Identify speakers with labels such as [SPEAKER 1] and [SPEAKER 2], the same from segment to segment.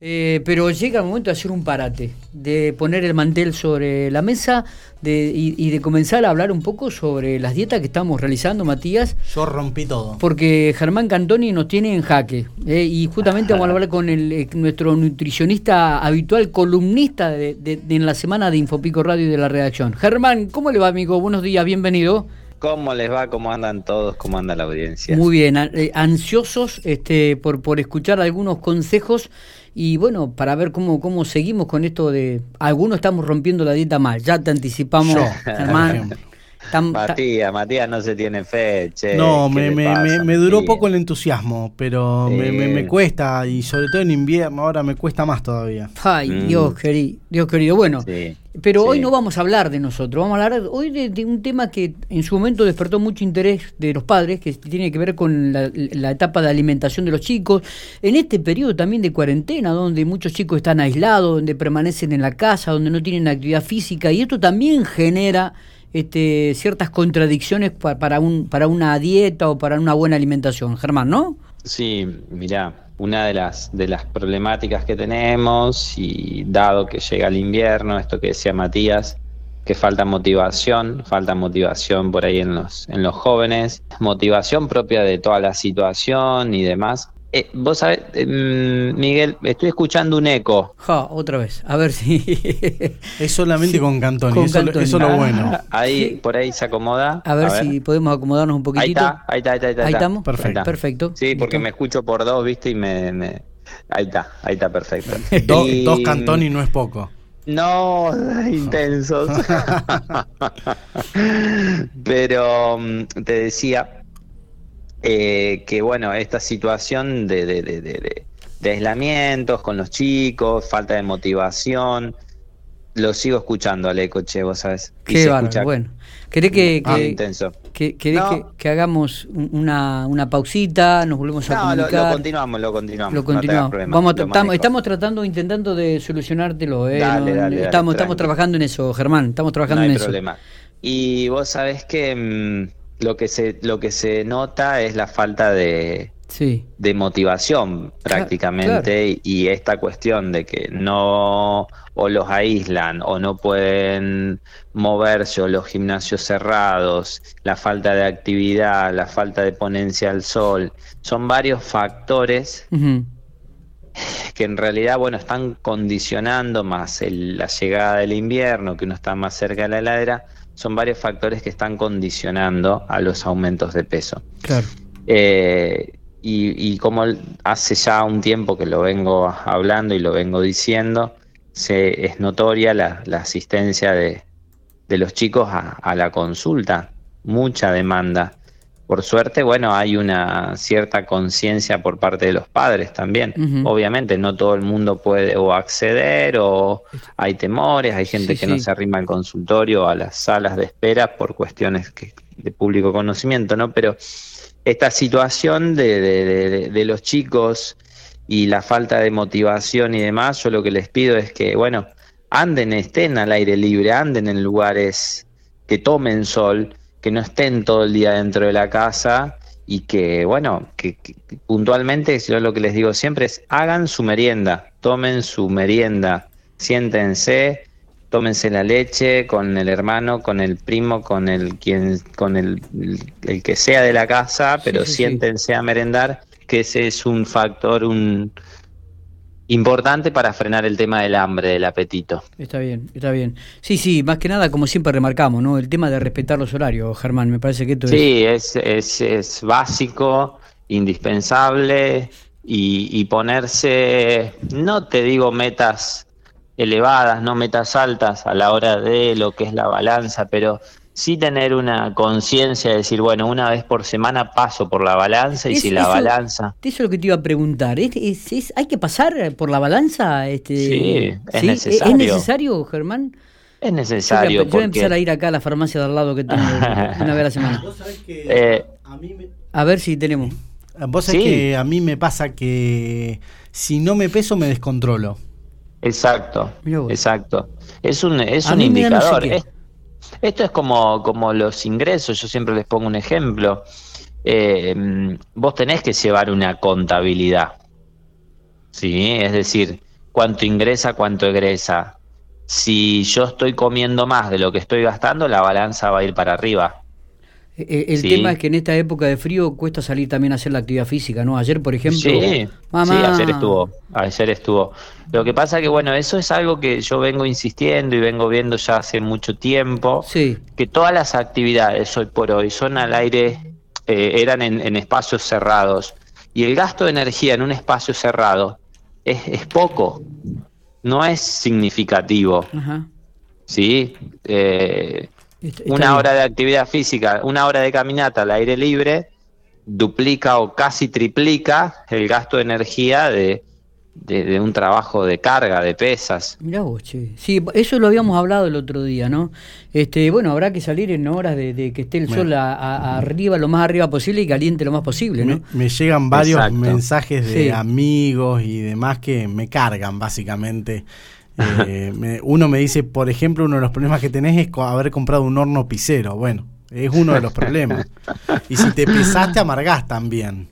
[SPEAKER 1] Eh, pero llega el momento de hacer un parate, de poner el mantel sobre la mesa de, y, de comenzar a hablar un poco sobre las dietas que estamos realizando, Matías.
[SPEAKER 2] Yo rompí todo.
[SPEAKER 1] Porque Germán Cantoni nos tiene en jaque. Eh, y justamente vamos a hablar con el, eh, nuestro nutricionista habitual, columnista de, en la semana de Infopico Radio y de la redacción. Germán, ¿cómo le va, amigo? Buenos días, bienvenido.
[SPEAKER 3] ¿Cómo les va? ¿Cómo andan todos? ¿Cómo anda la audiencia?
[SPEAKER 1] Muy bien, ansiosos este, por, por escuchar algunos consejos y bueno, para ver cómo, cómo seguimos con esto de... Algunos estamos rompiendo la dieta mal, ya te anticipamos, Germán.
[SPEAKER 3] Matías, Matías no se tiene fe,
[SPEAKER 2] No, me, me, me, duró poco el entusiasmo, pero me, me, cuesta, y sobre todo en invierno, ahora me cuesta más todavía.
[SPEAKER 1] Ay, mm. Dios, querido, Dios querido. Bueno, pero hoy no vamos a hablar de nosotros, vamos a hablar hoy de, un tema que en su momento despertó mucho interés de los padres, que tiene que ver con la, la etapa de alimentación de los chicos, en este periodo también de cuarentena, donde muchos chicos están aislados, donde permanecen en la casa, donde no tienen actividad física, y esto también genera este, ciertas contradicciones para, un, para una dieta o para una buena alimentación. Germán, ¿no?
[SPEAKER 3] Sí, mira, una de las, de las problemáticas que tenemos y dado que llega el invierno, esto que decía Matías, que falta motivación, falta motivación por ahí en los, en los jóvenes, motivación propia de toda la situación y demás, eh, vos sabés, eh, mm, Miguel, estoy escuchando un eco.
[SPEAKER 1] Ja, otra vez, a ver si.
[SPEAKER 2] es solamente con Cantoni, eso, es lo bueno.
[SPEAKER 3] Ah, ahí, por ahí se acomoda.
[SPEAKER 1] A ver, si podemos acomodarnos un poquitito.
[SPEAKER 3] Ahí está, ahí está, ahí está.
[SPEAKER 1] Ahí, estamos, perfecto. perfecto.
[SPEAKER 3] Sí, porque me escucho por dos, viste, y me. Ahí está, ahí está, perfecto.
[SPEAKER 2] Dos Cantoni no es poco.
[SPEAKER 3] No, intensos. Pero mm, te decía, eh, que bueno, esta situación de, de, de, de, aislamientos con los chicos, falta de motivación, lo sigo escuchando al eco, che, vos sabes.
[SPEAKER 1] Qué bueno. ¿Querés que, ah, que, que, hagamos una, una pausita, nos volvemos a comunicar?
[SPEAKER 3] Lo, lo continuamos, lo continuamos.
[SPEAKER 1] Lo continuamos. Vamos, estamos, estamos, tratando, intentando de solucionártelo. ¿eh? estamos, estamos trabajando en eso, Germán, estamos trabajando
[SPEAKER 3] no
[SPEAKER 1] hay
[SPEAKER 3] en problema. Y vos sabés que... Mm, lo que se lo que se nota es la falta de, de motivación prácticamente y esta cuestión de que no o los aíslan o no pueden moverse o los gimnasios cerrados, la falta de actividad, la falta de ponencia al sol, son varios factores que en realidad bueno están condicionando más la llegada del invierno, que uno está más cerca de la heladera, son varios factores que están condicionando a los aumentos de peso.
[SPEAKER 1] Claro.
[SPEAKER 3] Eh, y, como hace ya un tiempo que lo vengo hablando y lo vengo diciendo, se, es notoria la, asistencia de, los chicos a, la consulta, mucha demanda. Por suerte, bueno, hay una cierta conciencia por parte de los padres también. Obviamente no todo el mundo puede o acceder o hay temores, hay gente que no se arrima al consultorio o a las salas de espera por cuestiones de público conocimiento, ¿no? Pero esta situación de, de los chicos y la falta de motivación y demás, yo lo que les pido es que, bueno, anden, estén al aire libre, anden en lugares que tomen sol, que no estén todo el día dentro de la casa y que, bueno, que, puntualmente, yo lo que les digo siempre es, hagan su merienda, tomen su merienda, siéntense, tómense la leche con el hermano, con el primo, con el quien, con el, el que sea de la casa, pero siéntense a merendar, que ese es un factor, un, importante para frenar el tema del hambre, del apetito.
[SPEAKER 1] Está bien, está bien. Sí, sí, más que nada, como siempre remarcamos, ¿no? El tema de respetar los horarios, Germán, me parece que esto
[SPEAKER 3] sí, es... es, es, básico, indispensable y, y ponerse, no te digo metas elevadas, no metas altas a la hora de lo que es la balanza, pero sí tener una conciencia de decir, bueno, una vez por semana paso por la balanza y si la balanza...
[SPEAKER 1] Eso es lo que te iba a preguntar, ¿Es, hay que pasar por la balanza? Este,
[SPEAKER 3] sí, es necesario.
[SPEAKER 1] ¿Es necesario, Germán?
[SPEAKER 3] Es necesario.
[SPEAKER 1] Yo voy, a, empezar a ir acá a la farmacia de al lado que tengo una vez a la semana. Eh, a, ver si tenemos.
[SPEAKER 2] Vos sabés que a mí me pasa que si no me peso me descontrolo.
[SPEAKER 3] Exacto, exacto. Es un, es un indicador. Esto es como, como los ingresos, yo siempre les pongo un ejemplo. Eh, vos tenés que llevar una contabilidad. ¿sí? Es decir, cuánto ingresa, cuánto egresa. Si yo estoy comiendo más de lo que estoy gastando, la balanza va a ir para arriba.
[SPEAKER 1] Eh, el tema es que en esta época de frío cuesta salir también a hacer la actividad física, ¿no? Ayer, por ejemplo.
[SPEAKER 3] Sí, ayer estuvo. Ayer estuvo. Lo que pasa que, bueno, eso es algo que yo vengo insistiendo y vengo viendo ya hace mucho tiempo.
[SPEAKER 1] Sí.
[SPEAKER 3] Que todas las actividades hoy por hoy son al aire, eh, eran en, espacios cerrados. Y el gasto de energía en un espacio cerrado es, es poco, no es significativo. Ajá. ¿Sí? Eh, una hora de actividad física, una hora de caminata al aire libre, duplica o casi triplica el gasto de energía de, de, un trabajo de carga, de pesas.
[SPEAKER 1] Mirá vos, che. Sí, eso lo habíamos hablado el otro día, ¿no? Este, bueno, habrá que salir en horas de, que esté el sol arriba, lo más arriba posible y caliente lo más posible, ¿no?
[SPEAKER 2] Me, llegan varios mensajes de amigos y demás que me cargan, básicamente. Eh, uno me dice, por ejemplo, uno de los problemas que tenés es haber comprado un horno pisero. Bueno, es uno de los problemas. Y si te pesaste, amargás también.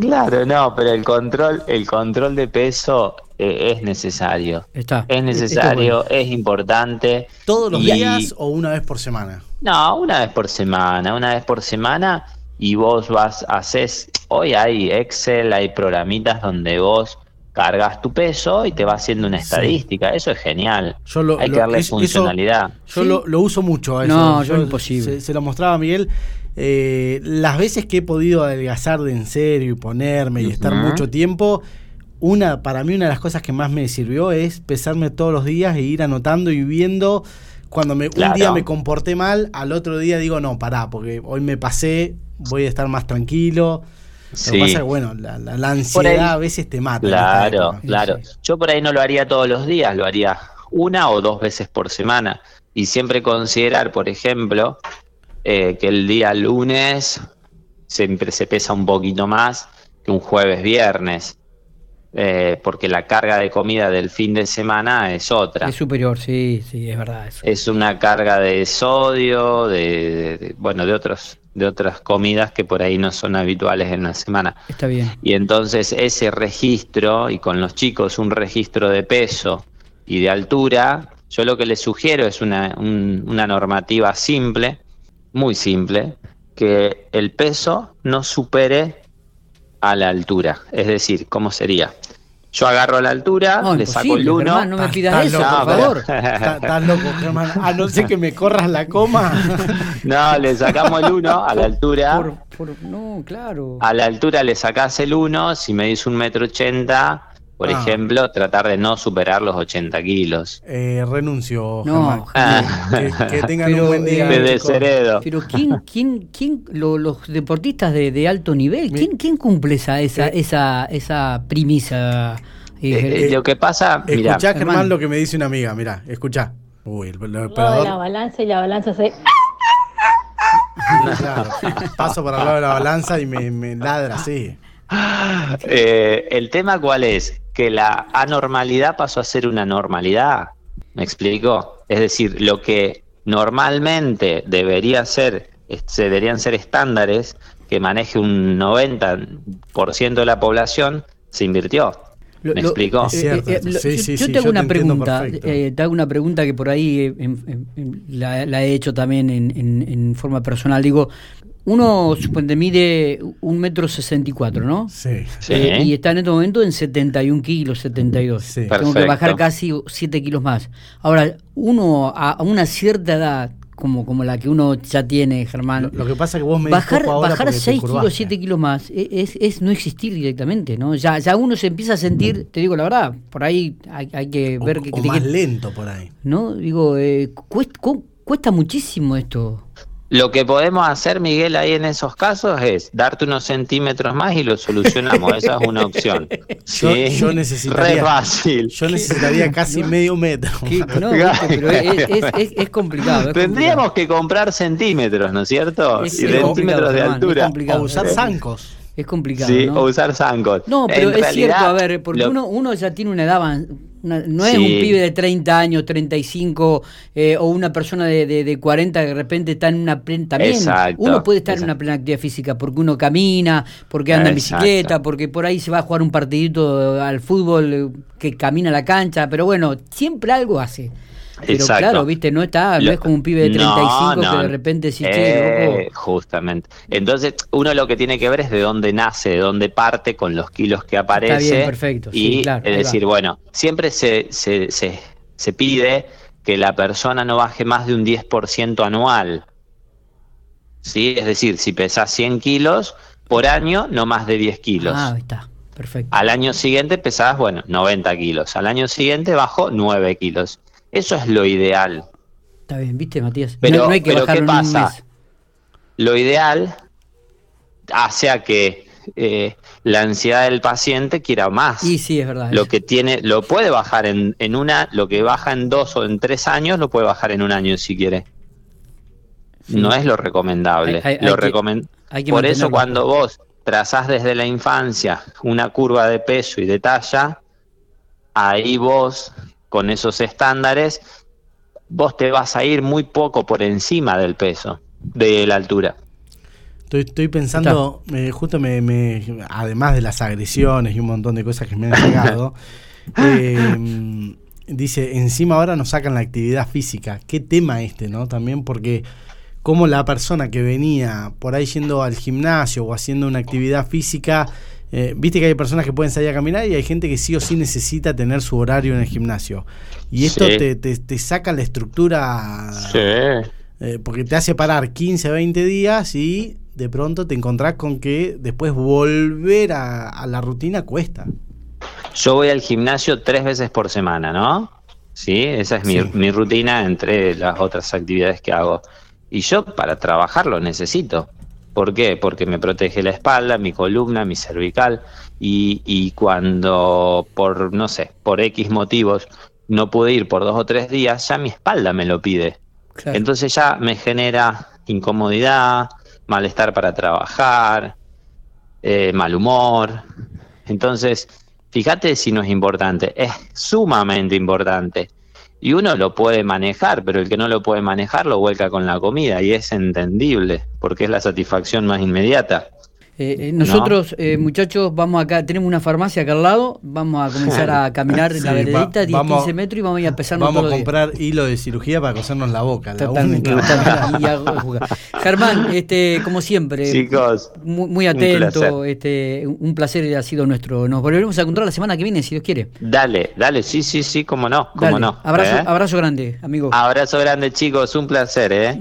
[SPEAKER 3] Claro, no, pero el control, el control de peso eh, es necesario.
[SPEAKER 1] Está.
[SPEAKER 3] Es necesario, es importante.
[SPEAKER 2] ¿Todos los días o una vez por semana?
[SPEAKER 3] No, una vez por semana, una vez por semana y vos vas, haces, hoy hay Excel, hay programitas donde vos cargas tu peso y te va haciendo una estadística. Eso es genial. Hay que darle funcionalidad.
[SPEAKER 2] yo lo, uso mucho. eso.
[SPEAKER 1] No, yo, imposible.
[SPEAKER 2] Se, lo mostraba a Miguel. Eh, las veces que he podido adelgazar de en serio y ponerme y estar mucho tiempo, una para mí una de las cosas que más me sirvió es pesarme todos los días e ir anotando y viendo cuando me, un día me comporté mal, al otro día digo, no, pará, porque hoy me pasé, voy a estar más tranquilo. Lo que pasa es bueno, la, ansiedad a veces te mata.
[SPEAKER 3] Claro, claro. Yo por ahí no lo haría todos los días, lo haría una o dos veces por semana. Y siempre considerar, por ejemplo, eh, que el día lunes siempre se pesa un poquito más que un jueves viernes. Eh, porque la carga de comida del fin de semana es otra.
[SPEAKER 1] Es superior, sí, sí, es verdad.
[SPEAKER 3] Es una carga de sodio, de, bueno, de otros de otras comidas que por ahí no son habituales en la semana.
[SPEAKER 1] Está bien.
[SPEAKER 3] Y entonces ese registro, y con los chicos un registro de peso y de altura, yo lo que les sugiero es una, una normativa simple, muy simple, que el peso no supere a la altura. Es decir, ¿cómo sería? Yo agarro la altura, le saco el uno.
[SPEAKER 1] no me pidas eso, por favor.
[SPEAKER 2] Estás loco, Germán. A no ser que me corras la coma.
[SPEAKER 3] no, le sacamos el uno a la altura.
[SPEAKER 1] no, claro.
[SPEAKER 3] A la altura le sacás el uno. Si me dice un metro ochenta, por ah. ejemplo, tratar de no superar los 80 kilos.
[SPEAKER 2] Eh, renuncio, no, Que, tengan un buen día.
[SPEAKER 1] Pero ¿quién, quién, quién los deportistas de, alto nivel, ¿quién, quién cumple esa, esa, eh. esa, esa premisa?
[SPEAKER 3] Eh, lo que pasa,
[SPEAKER 2] escuchá Germán lo que me dice una amiga, mira, escuchá.
[SPEAKER 4] Uy, el, la balanza y la balanza se
[SPEAKER 2] claro, paso para el lado de la balanza y me, me ladra así.
[SPEAKER 3] Eh, el tema cuál es? Que la anormalidad pasó a ser una normalidad. ¿Me explico? Es decir, lo que normalmente debería ser, se deberían ser estándares que maneje un 90% de la población, se invirtió. ¿Me explico?
[SPEAKER 1] Eh, eh, yo, te hago una pregunta, te hago una pregunta que por ahí la, he hecho también en, en forma personal. Digo, uno suponte mide un metro sesenta y cuatro, ¿no?
[SPEAKER 2] Sí.
[SPEAKER 1] Y está en este momento en 71 kilos, 72. Sí. Tengo que bajar casi 7 kilos más. Ahora, uno a una cierta edad, como, como la que uno ya tiene, Germán.
[SPEAKER 2] Lo, que pasa es que vos me
[SPEAKER 1] Bajar, bajar 6 kilos, 7 kilos más e, es, es, no existir directamente, ¿no? Ya, ya uno se empieza a sentir, te digo la verdad, por ahí hay, hay que ver que.
[SPEAKER 2] O más lento por ahí.
[SPEAKER 1] ¿No? Digo, eh, cuesta, cuesta muchísimo esto.
[SPEAKER 3] Lo que podemos hacer, Miguel, ahí en esos casos es darte unos centímetros más y lo solucionamos. Esa es una opción.
[SPEAKER 2] Yo, necesitaría, fácil. Yo necesitaría casi medio metro.
[SPEAKER 1] No, pero es, complicado.
[SPEAKER 3] Tendríamos que comprar centímetros, ¿no es cierto? y centímetros de altura.
[SPEAKER 2] O usar zancos.
[SPEAKER 1] Es complicado.
[SPEAKER 3] Sí, o usar zancos.
[SPEAKER 1] No, pero es cierto, a ver, porque uno, uno ya tiene una edad no es un pibe de 30 años, 35 eh, o una persona de, de, 40 que de repente está en una plena... También uno puede estar en una plena actividad física porque uno camina, porque anda en bicicleta, porque por ahí se va a jugar un partidito al fútbol eh, que camina a la cancha, pero bueno, siempre algo hace. Pero claro, viste, no está, no es como un pibe de 35 que de repente sí
[SPEAKER 3] eh, Justamente. Entonces, uno lo que tiene que ver es de dónde nace, de dónde parte con los kilos que aparece. Está bien, perfecto. Y es decir, bueno, siempre se, se, se, se pide que la persona no baje más de un 10% anual. ¿Sí? Es decir, si pesas 100 kilos por año, no más de 10 kilos.
[SPEAKER 1] Ah, está. Perfecto.
[SPEAKER 3] Al año siguiente pesabas, bueno, 90 kilos. Al año siguiente bajo 9 kilos. Eso es lo ideal.
[SPEAKER 1] Está bien, viste, Matías.
[SPEAKER 3] Pero, no, hay que ¿qué pasa? Lo ideal hace a que eh, la ansiedad del paciente quiera más.
[SPEAKER 1] Y sí, es verdad.
[SPEAKER 3] Lo que tiene, lo puede bajar en, en una, lo que baja en dos o en tres años, lo puede bajar en un año si quiere. No es lo recomendable. lo Por eso cuando vos trazás desde la infancia una curva de peso y de talla, ahí vos con esos estándares, vos te vas a ir muy poco por encima del peso, de la altura.
[SPEAKER 2] Estoy, pensando, justo me, además de las agresiones y un montón de cosas que me han llegado, em, dice, encima ahora nos sacan la actividad física. ¿Qué tema este, no? También porque como la persona que venía por ahí yendo al gimnasio o haciendo una actividad física eh, viste que hay personas que pueden salir a caminar y hay gente que sí o sí necesita tener su horario en el gimnasio. Y esto te, te, saca la estructura. Eh, porque te hace parar 15, 20 días y de pronto te encontrás con que después volver a, la rutina cuesta.
[SPEAKER 3] Yo voy al gimnasio tres veces por semana, ¿no? Sí, esa es mi, mi rutina entre las otras actividades que hago. Y yo para trabajar lo necesito. ¿Por qué? Porque me protege la espalda, mi columna, mi cervical y, cuando por, no sé, por X motivos no pude ir por dos o tres días, ya mi espalda me lo pide. Entonces ya me genera incomodidad, malestar para trabajar, eh, mal humor. Entonces, fíjate si no es importante, es sumamente importante. Y uno lo puede manejar, pero el que no lo puede manejar lo vuelca con la comida y es entendible, porque es la satisfacción más inmediata.
[SPEAKER 1] Eh, eh, nosotros, eh, muchachos, vamos acá, tenemos una farmacia acá al lado, vamos a comenzar a caminar en la veredita, 10, 15 metros y vamos a ir a pesarnos
[SPEAKER 2] Vamos a comprar hilo de cirugía para cosernos la boca.
[SPEAKER 1] Totalmente, Germán, este, como siempre,
[SPEAKER 3] Chicos,
[SPEAKER 1] muy, atento, un este, un placer ha sido nuestro. Nos volveremos a encontrar la semana que viene, si Dios quiere.
[SPEAKER 3] Dale, dale, sí, sí, sí, cómo no, cómo no.
[SPEAKER 1] Abrazo, abrazo grande, amigo.
[SPEAKER 3] Abrazo grande, chicos, un placer, ¿eh?